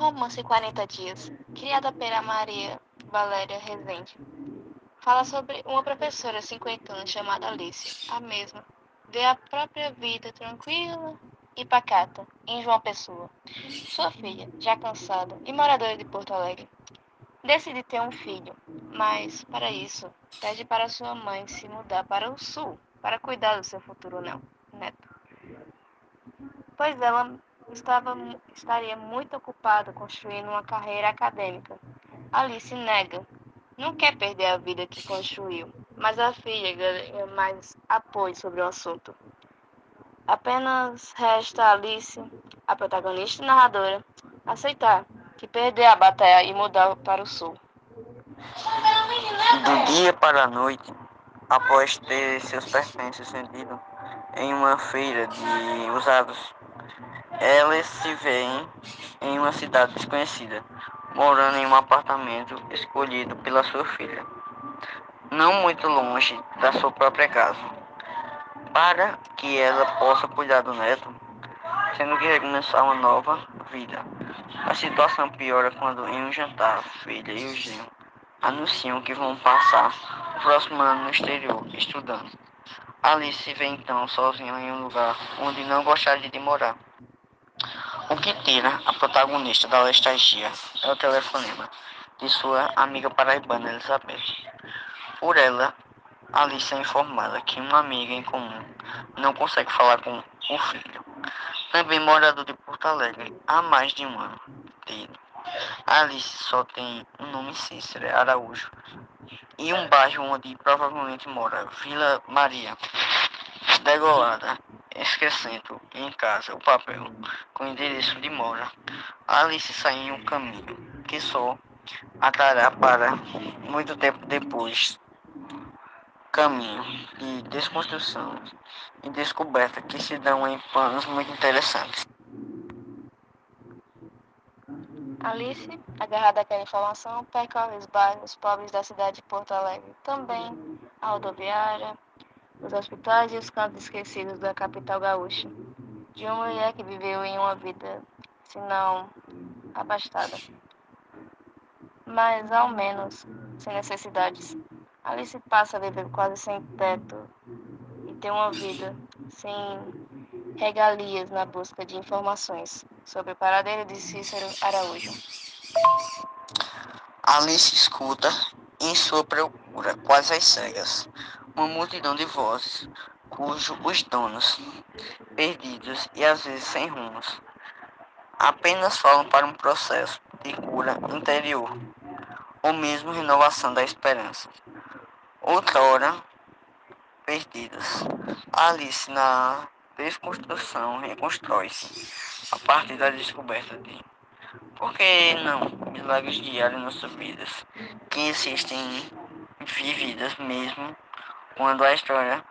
Chama-se 40 Dias, criada pela Maria Valéria Rezende. Fala sobre uma professora cinquentana chamada Alice, a mesma. Vê a própria vida tranquila e pacata em João Pessoa. Sua filha, já cansada e moradora de Porto Alegre, decide ter um filho, mas para isso pede para sua mãe se mudar para o sul para cuidar do seu futuro neto. Pois ela estava, estaria muito ocupada construindo uma carreira acadêmica. Alice nega, não quer perder a vida que construiu, mas a filha ganha mais apoio sobre o assunto. Apenas resta Alice, a protagonista e narradora, aceitar que perder a batalha e mudar para o sul. Do dia para a noite, após ter seus pertences vendidos em uma feira de usados, ela se vê em uma cidade desconhecida, morando em um apartamento escolhido pela sua filha, não muito longe da sua própria casa, para que ela possa cuidar do neto, sendo que recomeçar uma nova vida. A situação piora quando em um jantar, a filha e o genro anunciam que vão passar o próximo ano no exterior, estudando. Alice se vê então sozinha em um lugar onde não gostaria de morar. O que tira a protagonista da nostalgia é o telefonema de sua amiga paraibana Elizabeth. Por ela, Alice é informada que uma amiga em comum não consegue falar com o filho, também morador de Porto Alegre há mais de um ano. Dele. Alice só tem um nome Cícero Araújo e um bairro onde provavelmente mora, Vila Maria. Degolada, esquecendo em casa o papel com endereço de mora, Alice sai em um caminho que só atará para muito tempo depois caminho de desconstrução e descoberta que se dão em planos muito interessantes. Alice, agarrada àquela informação, percorre os bairros pobres da cidade de Porto Alegre, também a rodoviária, os hospitais e os cantos esquecidos da capital gaúcha, de uma mulher que viveu em uma vida, se não abastada, mas ao menos sem necessidades. Alice passa a viver quase sem teto e ter uma vida sem regalias na busca de informações sobre o paradeiro de Cícero Araújo. Alice escuta, em sua procura, quase às cegas, uma multidão de vozes, cujos os donos, perdidos e às vezes sem rumos, apenas falam para um processo de cura interior, ou mesmo renovação da esperança. Outrora, perdidas. Alice na desconstrução reconstrói-se a partir da descoberta de por que não milagres diários nossas vidas que existem vividas mesmo quando a história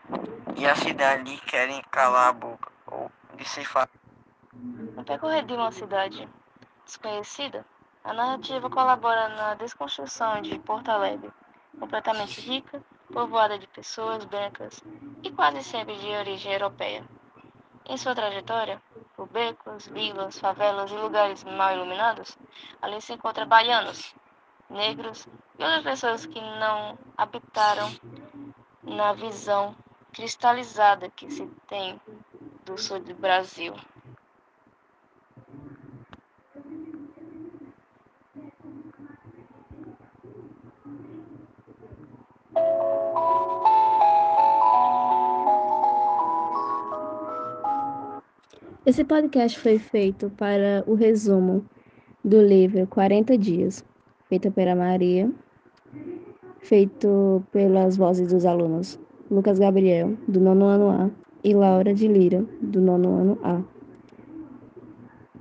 e a cidade querem calar a boca ou decifrar. No percorrer de uma cidade desconhecida, a narrativa colabora na desconstrução de Porto Alegre, completamente rica, povoada de pessoas brancas e quase sempre de origem europeia. Em sua trajetória, por becos, vilas, favelas e lugares mal iluminados, ali se encontra baianos, negros e outras pessoas que não habitaram na visão cristalizada que se tem do sul do Brasil. Esse podcast foi feito para o resumo do livro 40 Dias, feito pela Maria, feito pelas vozes dos alunos Lucas Gabriel, do nono ano A, e Laura de Lira, do nono ano A.